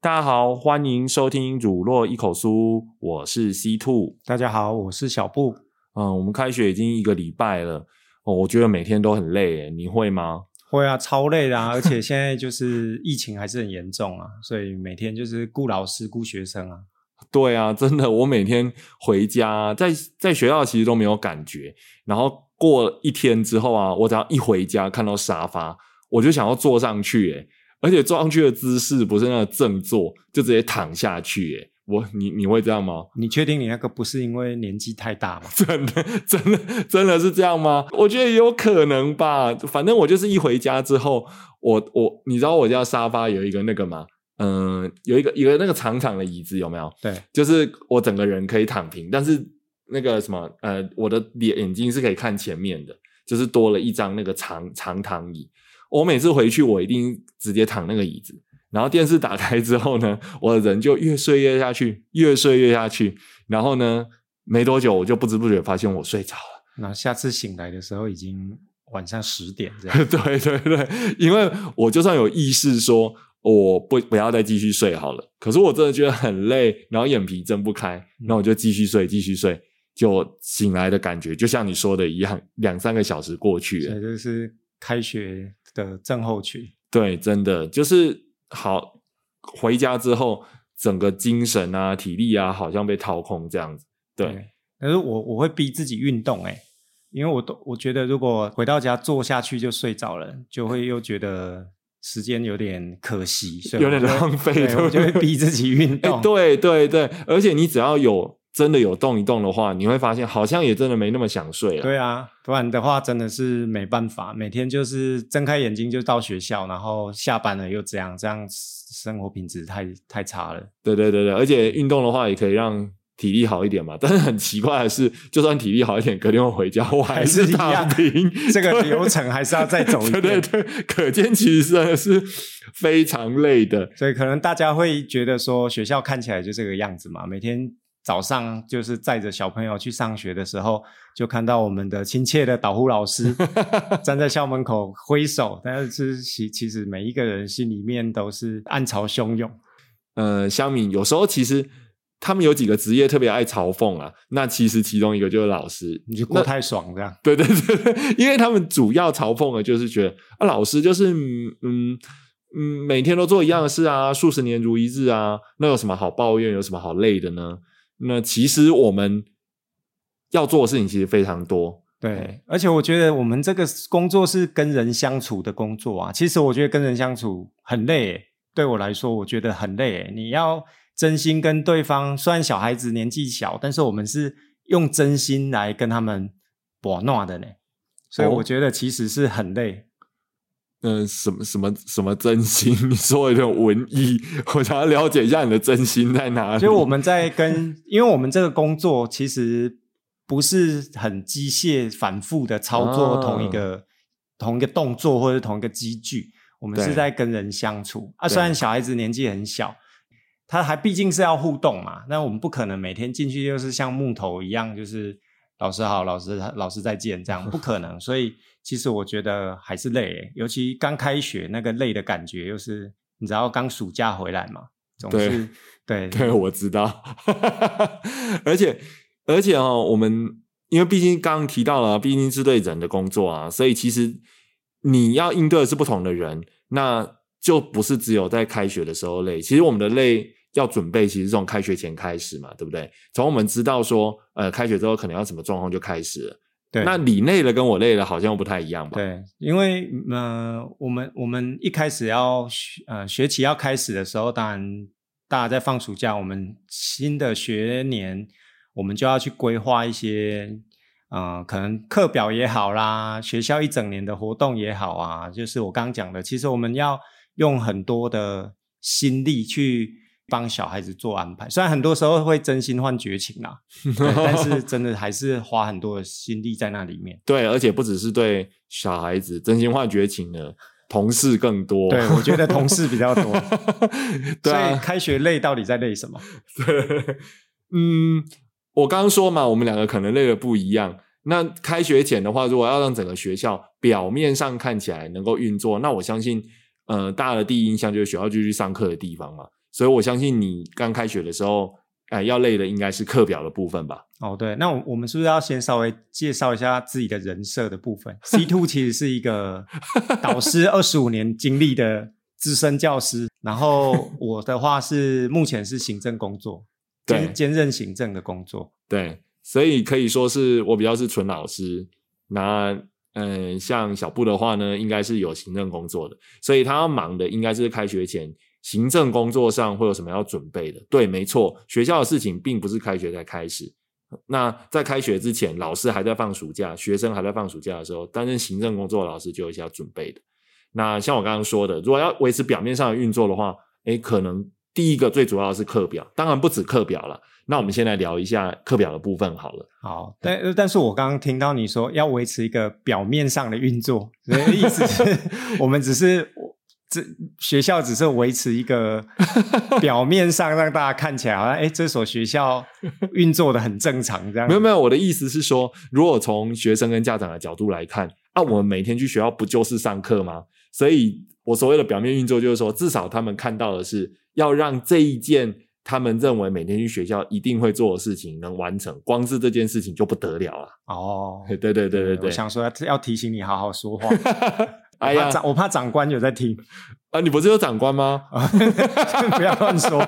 大家好，欢迎收听《乳酪一口酥》，我是 C Two。大家好，我是小布。嗯，我们开学已经一个礼拜了，哦，我觉得每天都很累，你会吗？会啊，超累的啊！而且现在就是疫情还是很严重啊，所以每天就是顾老师、顾学生啊。对啊，真的，我每天回家，在在学校其实都没有感觉，然后过一天之后啊，我只要一回家看到沙发，我就想要坐上去，诶而且坐上去的姿势不是那个正坐，就直接躺下去，诶我你你会这样吗？你确定你那个不是因为年纪太大吗？真的真的真的是这样吗？我觉得有可能吧。反正我就是一回家之后，我我你知道我家沙发有一个那个吗？嗯，有一个一个那个长长的椅子有没有？对，就是我整个人可以躺平，但是那个什么呃，我的眼眼睛是可以看前面的，就是多了一张那个长长躺椅。我每次回去，我一定直接躺那个椅子。然后电视打开之后呢，我的人就越睡越下去，越睡越下去。然后呢，没多久我就不知不觉发现我睡着了。那下次醒来的时候已经晚上十点这样。对 对对，因为我就算有意识说我不不要再继续睡好了，可是我真的觉得很累，然后眼皮睁不开，那我就继续睡，继续睡，就醒来的感觉就像你说的一样，两三个小时过去了。这就是开学的症候群。对，真的就是好回家之后，整个精神啊、体力啊，好像被掏空这样子。对，可是我我会逼自己运动哎、因为我都我觉得如果回到家坐下去就睡着了，就会又觉得时间有点可惜，所以有点浪费就会逼自己运哎动。对对对，而且你只要有真的有动一动的话，你会发现好像也真的没那么想睡了。对啊，不然的话真的是没办法，每天就是睁开眼睛就到学校，然后下班了又这样，这样生活品质太太差了。对对对对，而且运动的话也可以让体力好一点嘛。但是很奇怪的是，就算体力好一点，隔天我回家我还还是一躺样平。这个流程还是要再走一 对遍。对对，可见其实真的是非常累的。所以可能大家会觉得说，学校看起来就这个样子嘛，每天早上就是载着小朋友去上学的时候，就看到我们的亲切的导护老师 站在校门口挥手，但是其其实每一个人心里面都是暗潮汹涌。呃，乡民有时候其实他们有几个职业特别爱嘲讽啊，那其实其中一个就是老师，你就过太爽这样。对对对对，因为他们主要嘲讽的就是觉得啊，老师就是嗯嗯嗯，每天都做一样的事啊，数十年如一日啊，那有什么好抱怨？有什么好累的呢？那其实我们要做的事情其实非常多。对，而且我觉得我们这个工作是跟人相处的工作啊。其实我觉得跟人相处很累耶，对我来说，我觉得很累耶。你要真心跟对方，虽然小孩子年纪小，但是我们是用真心来跟他们博闹的呢。所以哦我觉得其实是很累。嗯、什么什么什么真心？你说有点文艺，我想要了解一下你的真心在哪里。就我们在跟，因为我们这个工作其实不是很机械、反复的操作哦同一个、同一个动作或者同一个机具，我们是在跟人相处啊。虽然小孩子年纪很小，他还毕竟是要互动嘛，那我们不可能每天进去就是像木头一样，就是老师好，老师 老师再见这样，不可能。所以其实我觉得还是累耶，尤其刚开学那个累的感觉，又是你知道刚暑假回来嘛，总对是对对，我知道，而且而且哦，我们因为毕竟刚刚提到了，毕竟是对人的工作啊，所以其实你要应对的是不同的人，那就不是只有在开学的时候累。其实我们的累要准备，其实从开学前开始嘛，对不对？从我们知道说，呃，开学之后可能要什么状况就开始了。对那你累了跟我累了好像又不太一样吧？对，因为呃，我们我们一开始要学呃学期要开始的时候，当然大家在放暑假，我们新的学年我们就要去规划一些呃，可能课表也好啦，学校一整年的活动也好啊，就是我刚刚讲的，其实我们要用很多的心力去帮小孩子做安排。虽然很多时候会真心换绝情啦，对但是真的还是花很多的心力在那里面。对，而且不只是对小孩子真心换绝情的，同事更多。对，我觉得同事比较多。对所以啊，开学累到底在累什么？对，嗯，我刚刚说嘛，我们两个可能累的不一样。那开学前的话，如果要让整个学校表面上看起来能够运作，那我相信，呃，大家的第一印象就是学校就去上课的地方嘛。所以我相信你刚开学的时候，哎、要累的应该是课表的部分吧？哦，对，那我我们是不是要先稍微介绍一下自己的人设的部分？C two 其实是一个 导师二十五年经历的资深教师，然后我的话是目前是行政工作，兼兼任行政的工作。对，所以可以说是我比较是纯老师。那嗯，像小布的话呢，应该是有行政工作的，所以他要忙的应该是开学前行政工作上会有什么要准备的。对，没错，学校的事情并不是开学才开始。那在开学之前，老师还在放暑假，学生还在放暑假的时候，担任行政工作的老师就有一些要准备的。那像我刚刚说的，如果要维持表面上的运作的话，诶，可能第一个最主要的是课表，当然不止课表了。那我们先来聊一下课表的部分好了。好，但但是我刚刚听到你说要维持一个表面上的运作，所以意思是 我们只是这学校只是维持一个 表面上让大家看起来好像哎这所学校运作的很正常这样。没有没有，我的意思是说，如果从学生跟家长的角度来看，啊，我们每天去学校不就是上课吗？所以我所谓的表面运作，就是说，至少他们看到的是要让这一件他们认为每天去学校一定会做的事情能完成，光是这件事情就不得了了。哦，对对对对对对，我想说要要提醒你好好说话。哎呀。我怕长我怕长官有在听，啊，你不是有长官吗？不要乱说。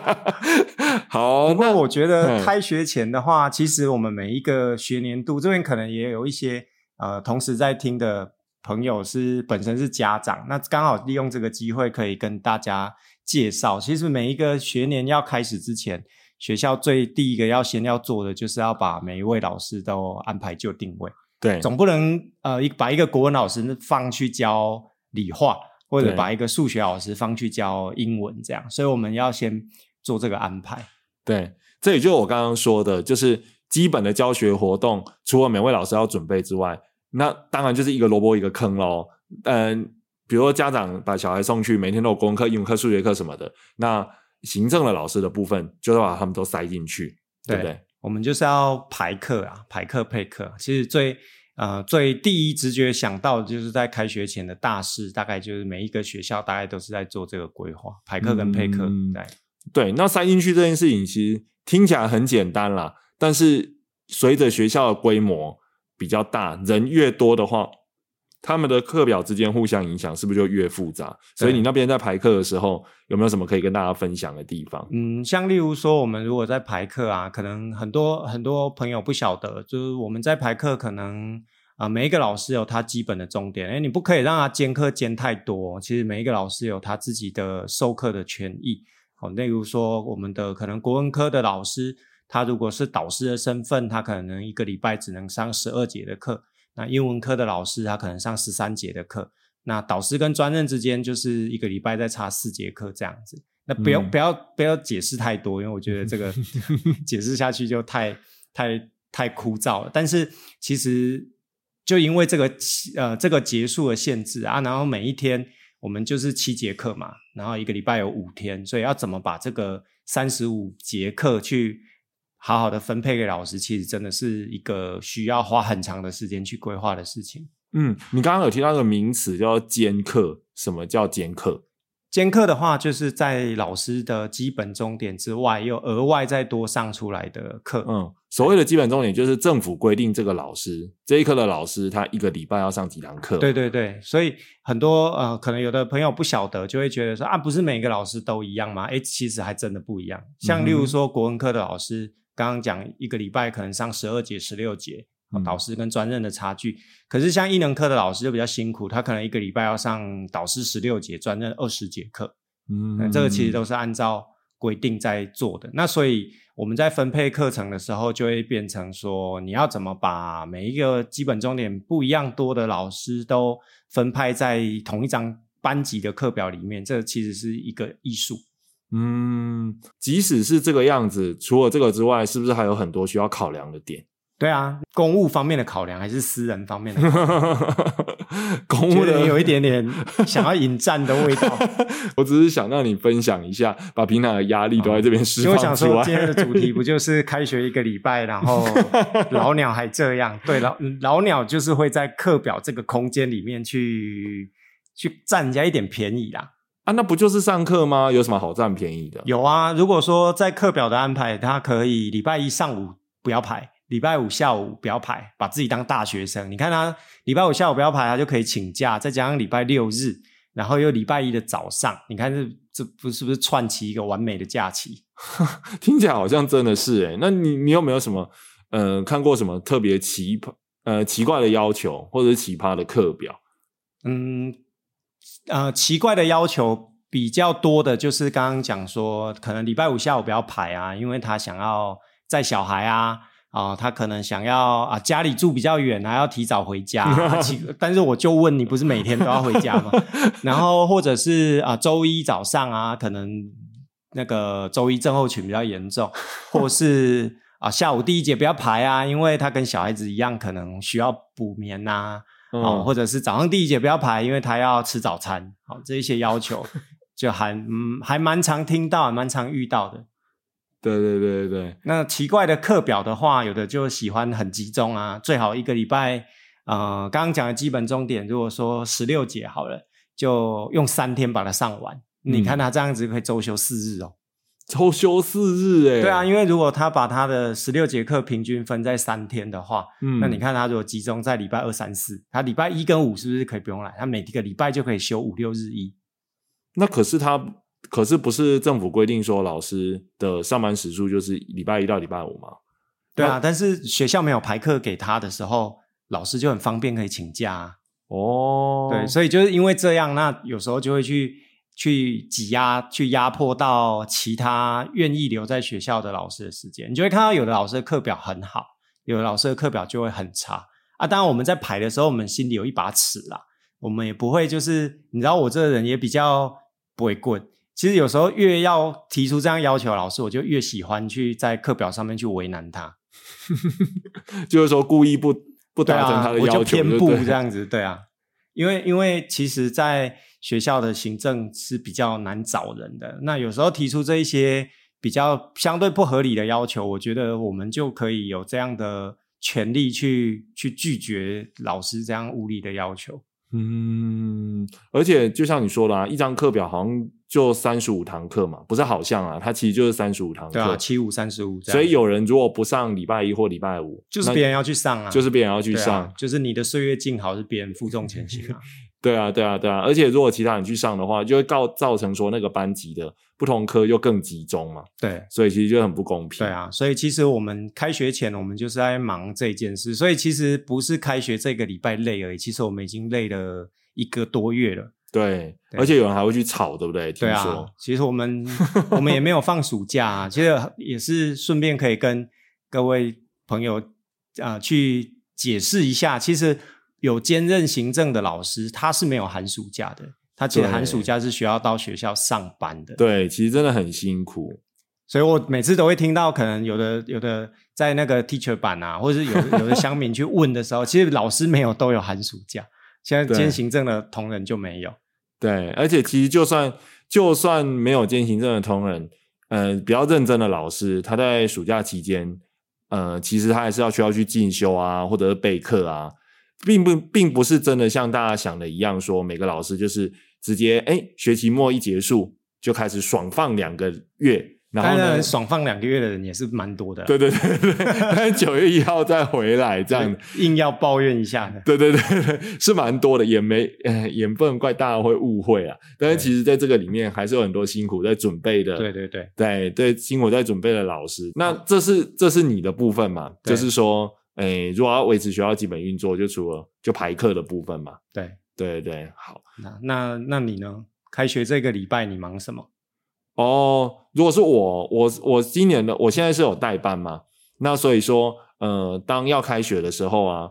好，不过那我觉得嗯开学前的话，其实我们每一个学年度这边可能也有一些呃同时在听的朋友是本身是家长，那刚好利用这个机会可以跟大家介绍，其实每一个学年要开始之前，学校最第一个要先要做的就是要把每一位老师都安排就定位，对总不能呃一把一个国文老师放去教理化，或者把一个数学老师放去教英文这样，所以我们要先做这个安排。对，这也就是我刚刚说的，就是基本的教学活动，除了每位老师要准备之外，那当然就是一个萝卜一个坑喽。嗯，比如说家长把小孩送去，每天都有公课、英文课、数学课什么的，那行政的老师的部分就要把他们都塞进去，对不对？我们就是要排课啊，排课配课。其实最呃最第一直觉想到的就是在开学前的大事，大概就是每一个学校大概都是在做这个规划，排课跟配课。嗯对，对，那塞进去这件事情其实听起来很简单啦，但是随着学校的规模比较大，人越多的话，他们的课表之间互相影响，是不是就越复杂？所以你那边在排课的时候，有没有什么可以跟大家分享的地方？嗯，像例如说，我们如果在排课啊，可能很多很多朋友不晓得，就是我们在排课可能啊、每一个老师有他基本的重点，哎，你不可以让他兼课兼太多。其实每一个老师有他自己的授课的权益。哦、例如说我们的可能国文科的老师，他如果是导师的身份，他可能一个礼拜只能上十二节的课。那英文科的老师，他可能上十三节的课。那导师跟专任之间就是一个礼拜再差四节课这样子。那不要、嗯不要不要解释太多，因为我觉得这个 解释下去就太太太枯燥了。但是其实就因为这个呃这个结束的限制啊，然后每一天我们就是七节课嘛，然后一个礼拜有五天，所以要怎么把这个三十五节课去好好的分配给老师，其实真的是一个需要花很长的时间去规划的事情。嗯，你刚刚有提到一个名词叫兼课，什么叫兼课？兼课的话，就是在老师的基本重点之外，又额外再多上出来的课。嗯，所谓的基本重点就是政府规定这个老师这一科的老师，他一个礼拜要上几堂课。对对对，所以很多呃，可能有的朋友不晓得，就会觉得说啊，不是每个老师都一样吗？诶，其实还真的不一样。像例如说国文科的老师，刚刚讲一个礼拜可能上十二节、十六节，导师跟专任的差距。可是像艺能课的老师就比较辛苦，他可能一个礼拜要上导师十六节，专任二十节课。嗯那这个其实都是按照规定在做的。那所以我们在分配课程的时候，就会变成说，你要怎么把每一个基本重点不一样多的老师都分派在同一张班级的课表里面，这其实是一个艺术。嗯，即使是这个样子，除了这个之外，是不是还有很多需要考量的点？对啊，公务方面的考量还是私人方面的考量？公务的有一点点想要引战的味道。我只是想让你分享一下，把平常的压力都在这边释因为我想说，放出来。今天的主题 不就是开学一个礼拜，然后老鸟还这样？对，老老鸟就是会在课表这个空间里面去去占人家一点便宜啦。啊，那不就是上课吗？有什么好占便宜的？有啊，如果说在课表的安排，他可以礼拜一上午不要排，礼拜五下午不要排，把自己当大学生。你看他礼拜五下午不要排，他就可以请假，再加上礼拜六日，然后又礼拜一的早上，你看这这不是不是串起一个完美的假期？听起来好像真的是诶、那你你有没有什么呃看过什么特别奇葩呃奇怪的要求，或者是奇葩的课表？嗯，呃，奇怪的要求比较多的就是刚刚讲说，可能礼拜五下午不要排啊，因为他想要载小孩啊，啊、他可能想要啊家里住比较远，还要提早回家、啊 奇但是我就问你，不是每天都要回家吗？然后或者是啊周一早上啊，可能那个周一症候群比较严重，或是啊下午第一节不要排啊，因为他跟小孩子一样，可能需要补眠呐、嗯哦，或者是早上第一节不要排，因为他要吃早餐，好、这一些要求 就还嗯还蛮常听到，还蛮常遇到的。对对对对对，那奇怪的课表的话，有的就喜欢很集中啊，最好一个礼拜，呃，刚刚讲的基本重点，如果说十六节好了，就用三天把它上完。你嗯看他这样子可以周休四日哦。周休四日诶、对啊，，因为如果他把他的十六节课平均分在三天的话，嗯那你看他如果集中在礼拜二、三、四，他礼拜一跟五是不是可以不用来？他每一个礼拜就可以休五六日一。那可是他可是不是政府规定说老师的上班时数就是礼拜一到礼拜五吗？对啊，但是学校没有排课给他的时候，老师就很方便可以请假、啊。哦，对，所以就是因为这样，那有时候就会去去挤压、去压迫到其他愿意留在学校的老师的时间。你就会看到有的老师的课表很好，有的老师的课表就会很差啊。当然我们在排的时候，我们心里有一把尺啦，我们也不会就是你知道我这个人也比较不会棍。其实有时候越要提出这样要求老师，我就越喜欢去在课表上面去为难他。就是说故意不不达成他的我就要求，偏不对这样子，对啊，因为因为其实，在学校的行政是比较难找人的，那有时候提出这一些比较相对不合理的要求，我觉得我们就可以有这样的权利去去拒绝老师这样无理的要求。嗯，而且就像你说的啊，一张课表好像就三十五堂课嘛，不是好像啊，它其实就是三十五堂课，对啊，七五三十五，所以有人如果不上礼拜一或礼拜五，就是别人要去上啊，就是别人要去上，就是你的岁月静好是别人负重前行啊。对啊，对啊，对啊，而且如果其他人去上的话，就会告造成说那个班级的不同科又更集中嘛，对，所以其实就很不公平。对，啊，所以其实我们开学前，我们就是在忙这件事，所以其实不是开学这个礼拜累而已，其实我们已经累了一个多月了。对，对而且有人还会去吵，对不对？听对啊说，，其实我们我们也没有放暑假、啊，其实也是顺便可以跟各位朋友啊、呃去解释一下，其实有兼任行政的老师，他是没有寒暑假的，他其实寒暑假是需要到学校上班的。对，其实真的很辛苦。所以我每次都会听到，可能有的有的在那个 teacher 版啊，或者是有的有的乡民去问的时候，其实老师没有都有寒暑假，现在兼行政的同仁就没有。对，而且其实就算就算没有兼行政的同仁，呃，比较认真的老师，他在暑假期间，呃，其实他还是要需要去进修啊，或者是备课啊，并不并不是真的像大家想的一样，说每个老师就是直接哎学期末一结束就开始爽放两个月，然后呢爽放两个月的人也是蛮多的，对对对对，但是九月一号再回来这样。硬要抱怨一下的。对对对对，是蛮多的，也没呃也不能怪大家会误会啊。但是其实在这个里面还是有很多辛苦在准备的，对对对，对对，辛苦在准备的老师。那这是这是你的部分嘛？就是说，诶，如果要维持学校基本运作，就除了就排课的部分嘛。对，对对，好那那那你呢？开学这个礼拜你忙什么？哦。如果是我，我我今年的我现在是有代班嘛？那所以说，呃，当要开学的时候啊，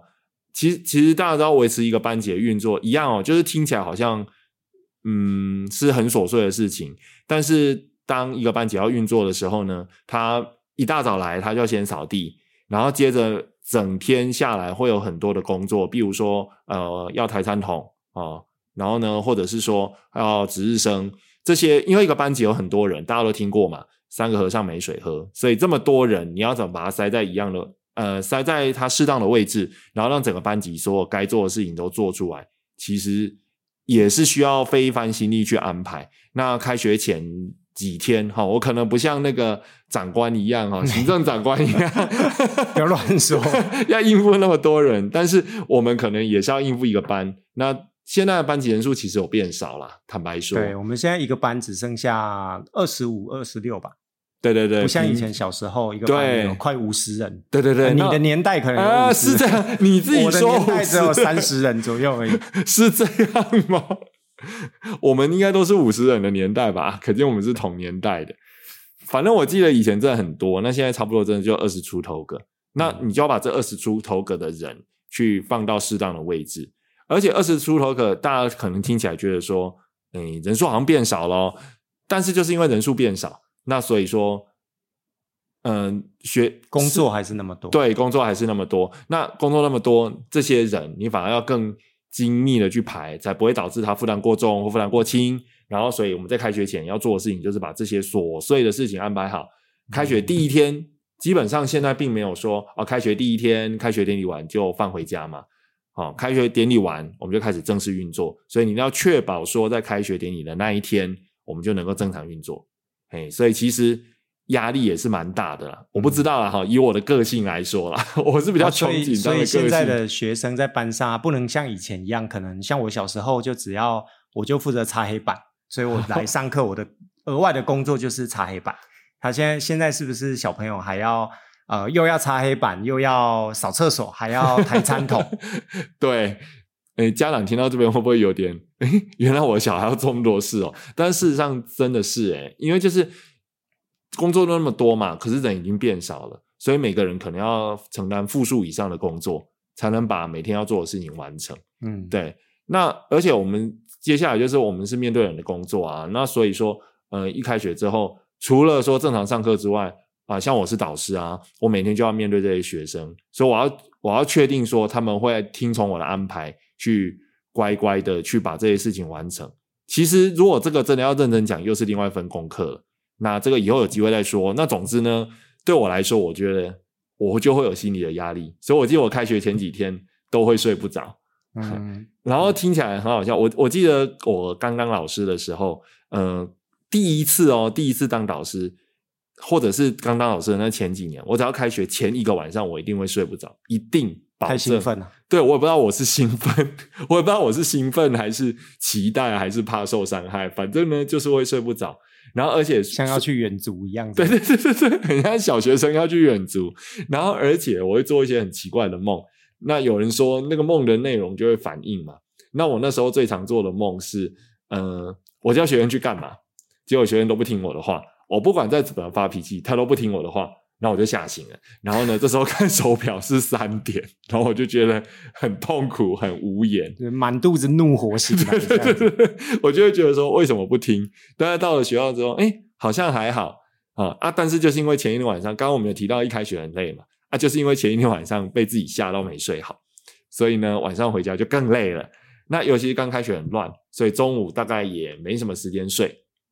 其实其实大家都要维持一个班级的运作一样哦，就是听起来好像嗯是很琐碎的事情，但是当一个班级要运作的时候呢，他一大早来，他就要先扫地，然后接着整天下来会有很多的工作，比如说呃要抬餐桶哦，然后呢，或者是说要值日生这些，因为一个班级有很多人，大家都听过嘛，三个和尚没水喝，所以这么多人，你要怎么把它塞在一样的呃塞在它适当的位置，然后让整个班级所有该做的事情都做出来，其实也是需要费一番心力去安排。那开学前几天哈，我可能不像那个长官一样哈，行政长官一样，不要乱说，要应付那么多人，但是我们可能也是要应付一个班。那现在的班级人数其实有变少了，坦白说，对我们现在一个班只剩下二十五、二十六吧。对对对，不像以前小时候一个班有快五十人。对对对，你的年代可能啊是这样，你自己说，我的年代只有三十人左右而已，是这样吗？我们应该都是五十人的年代吧？可见我们是同年代的。反正我记得以前真的很多，那现在差不多真的就二十出头个。那你就要把这二十出头个的人去放到适当的位置，而且二十出头个大家可能听起来觉得说，哎，人数好像变少了，但是就是因为人数变少，那所以说，嗯，学工作还是那么多，对，工作还是那么多。那工作那么多，这些人你反而要更。精密的去排，才不会导致他负担过重或负担过轻。然后，所以我们在开学前要做的事情，就是把这些琐碎的事情安排好。开学第一天，基本上现在并没有说哦，开学第一天开学典礼完就放回家嘛。好，开学典礼完，我们就开始正式运作。所以你要确保说，在开学典礼的那一天，我们就能够正常运作。嘿，所以其实。压力也是蛮大的啦，我不知道啦哈。以我的个性来说啦，我是比较憧憬。所以现在的学生在班上啊不能像以前一样，可能像我小时候就只要我就负责擦黑板，所以我来上课，我的额外的工作就是擦黑板。他现在现在是不是小朋友还要呃又要擦黑板，又要扫厕所，还要抬餐桶？对，诶，家长听到这边会不会有点诶，原来我的小孩要这么多事哦？但事实上真的是诶，因为就是。工作都那么多嘛，可是人已经变少了，所以每个人可能要承担复数以上的工作，才能把每天要做的事情完成。嗯，对。那而且我们接下来就是我们是面对人的工作啊，那所以说，呃，一开学之后，除了说正常上课之外，啊，像我是导师啊，我每天就要面对这些学生，所以我要我要确定说他们会听从我的安排，去乖乖的去把这些事情完成。其实如果这个真的要认真讲，又是另外一份功课了。那这个以后有机会再说。那总之呢，对我来说，我觉得我就会有心理的压力，所以我记得我开学前几天都会睡不着。嗯，然后听起来很好笑。我我记得我刚当老师的时候，呃，第一次哦，第一次当导师，或者是刚当老师的那前几年，我只要开学前一个晚上，我一定会睡不着，一定太兴奋了。对，我也不知道我是兴奋，我也不知道我是兴奋还是期待，还是怕受伤害，反正呢，就是会睡不着。然后，而且像要去远足一样，对对对对对，很像小学生要去远足。然后，而且我会做一些很奇怪的梦。那有人说，那个梦的内容就会反应嘛。那我那时候最常做的梦是，呃，我叫学员去干嘛，结果学员都不听我的话。我不管再怎么发脾气，他都不听我的话。然后我就吓醒了，然后呢，这时候看手表是三点，然后我就觉得很痛苦，很无言，满肚子怒火醒来。我就会觉得说，为什么不听？但是到了学校之后，哎，好像还好啊啊！但是就是因为前一天晚上，刚刚我们有提到一开学很累嘛，啊，就是因为前一天晚上被自己吓到没睡好，所以呢，晚上回家就更累了。那尤其是刚开学很乱，所以中午大概也没什么时间睡。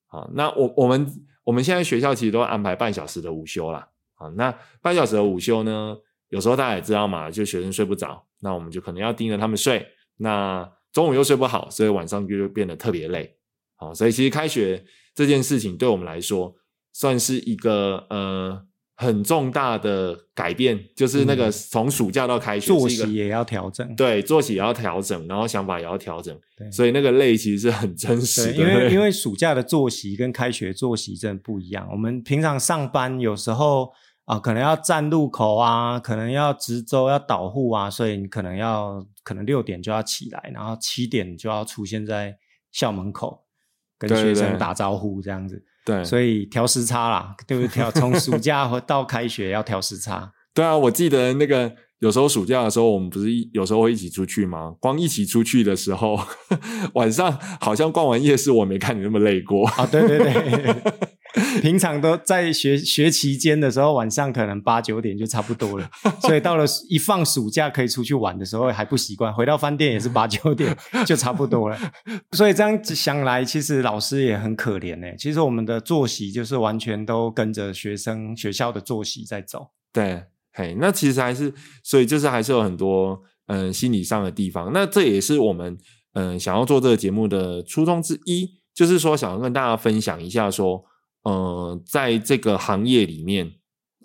啊，那我我们我们现在学校其实都安排半小时的午休啦。啊，那半小时的午休呢？有时候大家也知道嘛，就学生睡不着，那我们就可能要盯着他们睡。那中午又睡不好，所以晚上就变得特别累。好，所以其实开学这件事情对我们来说，算是一个呃很重大的改变，就是那个从暑假到开学，作息也要调整，对，作息也要调整，然后想法也要调整。所以那个累其实是很真实的，因为 因为暑假的作息跟开学作息真的不一样。我们平常上班有时候。啊，可能要站路口啊，可能要值周要导护啊，所以你可能要可能六点就要起来，然后七点就要出现在校门口跟学生打招呼这样子。对，所以调时差啦，对不对？调从暑假和到开学要调时差。对啊，我记得那个有时候暑假的时候，我们不是有时候会一起出去吗？光一起出去的时候，晚上好像逛完夜市，我没看你那么累过啊。对对对。平常都在学学期间的时候，晚上可能八九点就差不多了，所以到了一放暑假可以出去玩的时候还不习惯，回到饭店也是 八九点就差不多了。所以这样子想来，其实老师也很可怜呢。其实我们的作息就是完全都跟着学生学校的作息在走。对，嘿，那其实还是，所以就是还是有很多嗯心理上的地方。那这也是我们嗯想要做这个节目的初衷之一，就是说想要跟大家分享一下说。呃，在这个行业里面，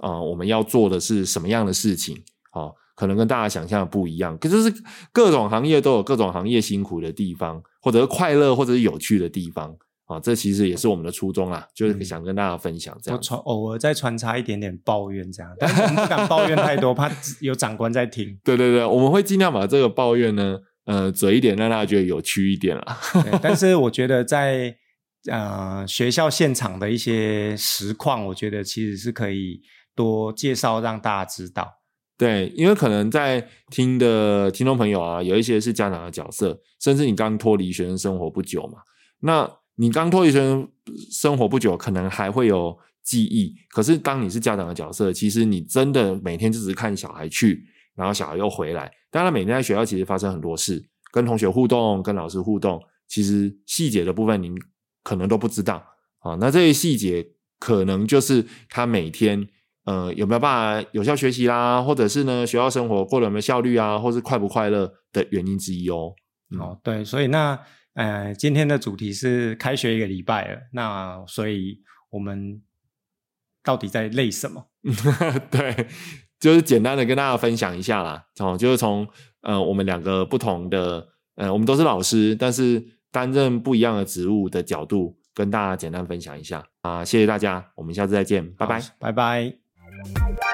啊，我们要做的是什么样的事情？啊，可能跟大家想象的不一样。可是，各种行业都有各种行业辛苦的地方，或者是快乐，或者是有趣的地方。啊，这其实也是我们的初衷啊，就是想跟大家分享这样。穿偶尔再穿插一点点抱怨，这样，但是我们不敢抱怨太多，怕有长官在听。对对对，我们会尽量把这个抱怨呢，呃，嘴一点，让大家觉得有趣一点了。但是我觉得在。呃，学校现场的一些实况，我觉得其实是可以多介绍，让大家知道。对，因为可能在听的听众朋友啊，有一些是家长的角色，甚至你刚脱离学生生活不久嘛。那你刚脱离学生生活不久，可能还会有记忆。可是当你是家长的角色，其实你真的每天就只是看小孩去，然后小孩又回来。当然，每天在学校其实发生很多事，跟同学互动，跟老师互动，其实细节的部分您。可能都不知道啊，那这些细节可能就是他每天呃有没有办法有效学习啦，或者是呢学校生活过得有没有效率啊，或是快不快乐的原因之一哦。哦，对，所以那呃今天的主题是开学一个礼拜了，那所以我们到底在累什么？对，就是简单的跟大家分享一下啦。哦，就是从呃我们两个不同的呃我们都是老师，但是。担任不一样的职务的角度，跟大家简单分享一下啊！谢谢大家，我们下次再见，拜拜，拜拜。